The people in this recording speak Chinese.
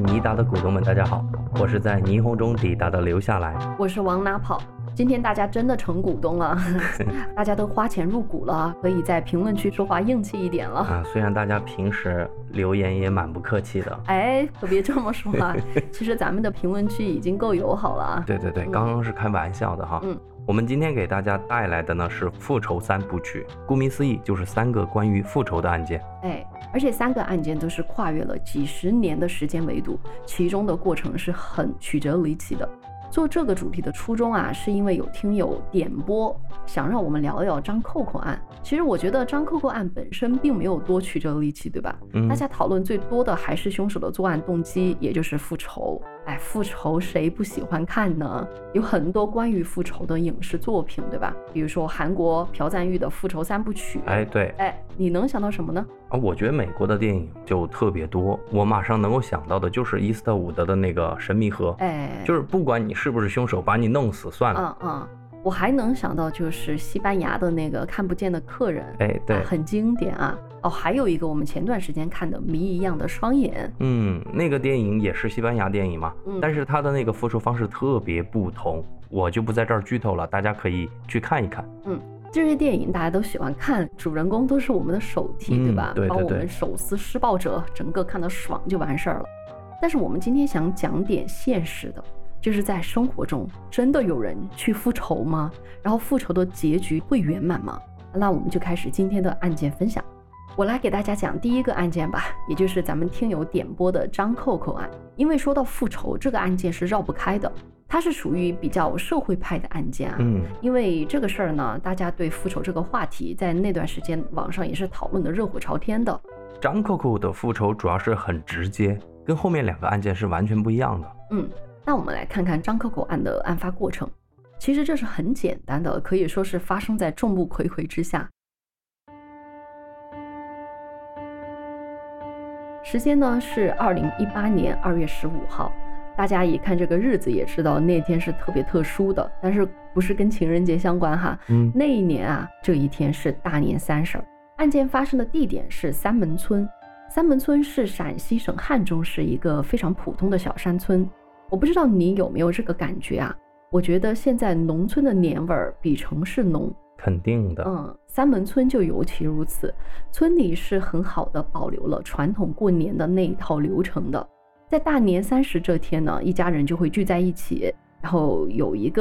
家的股东们，大家好，我是在霓虹中抵达的留下来。我是往哪跑？今天大家真的成股东了，大家都花钱入股了，可以在评论区说话硬气一点了。啊，虽然大家平时留言也蛮不客气的，哎，可别这么说啊。其实咱们的评论区已经够友好了啊。对对对，刚刚是开玩笑的哈。嗯，我们今天给大家带来的呢是复仇三部曲，顾名思义就是三个关于复仇的案件。哎，而且三个案件都是跨越了几十年的时间维度，其中的过程是很曲折离奇的。做这个主题的初衷啊，是因为有听友点播，想让我们聊聊张扣扣案。其实我觉得张扣扣案本身并没有多曲折离奇，对吧？嗯大家讨论最多的还是凶手的作案动机，也就是复仇。哎，复仇谁不喜欢看呢？有很多关于复仇的影视作品，对吧？比如说韩国朴赞玉的《复仇三部曲》。哎，对哎，你能想到什么呢？啊，我觉得美国的电影就特别多，我马上能够想到的就是伊斯特伍德的那个《神秘盒》，哎，就是不管你是不是凶手，把你弄死算了。嗯嗯，我还能想到就是西班牙的那个看不见的客人，哎，对啊，，很经典啊。哦，还有一个我们前段时间看的《谜一样的双眼》，嗯，那个电影也是西班牙电影嘛，嗯但是它的那个复仇方式特别不同，我就不在这儿剧透了，大家可以去看一看。嗯这些电影大家都喜欢看，主人公都是我们的手替，嗯对吧？对对对帮我们手撕施暴者，整个看得爽就完事儿了。但是我们今天想讲点现实的，就是在生活中真的有人去复仇吗？然后复仇的结局会圆满吗？那我们就开始今天的案件分享。我来给大家讲第一个案件吧，也就是咱们听友点播的张扣扣案。因为说到复仇这个案件是绕不开的，它是属于比较社会派的案件啊。嗯，因为这个事儿呢，大家对复仇这个话题在那段时间网上也是讨论的热火朝天的。张扣扣的复仇主要是很直接，跟后面两个案件是完全不一样的。嗯，那我们来看看张扣扣案的案发过程。其实这是很简单的，可以说是发生在众目睽睽之下。时间呢是二零一八年二月十五号，大家一看这个日子也知道那天是特别特殊的，但是不是跟情人节相关哈？嗯，那一年啊，这一天是大年三十儿。案件发生的地点是三门村。三门村是陕西省汉中市一个非常普通的小山村。我不知道你有没有这个感觉啊？我觉得现在农村的年味儿比城市浓。肯定的。嗯，三门村就尤其如此。村里是很好的保留了传统过年的那一套流程的。在大年三十这天呢，一家人就会聚在一起，然后有一个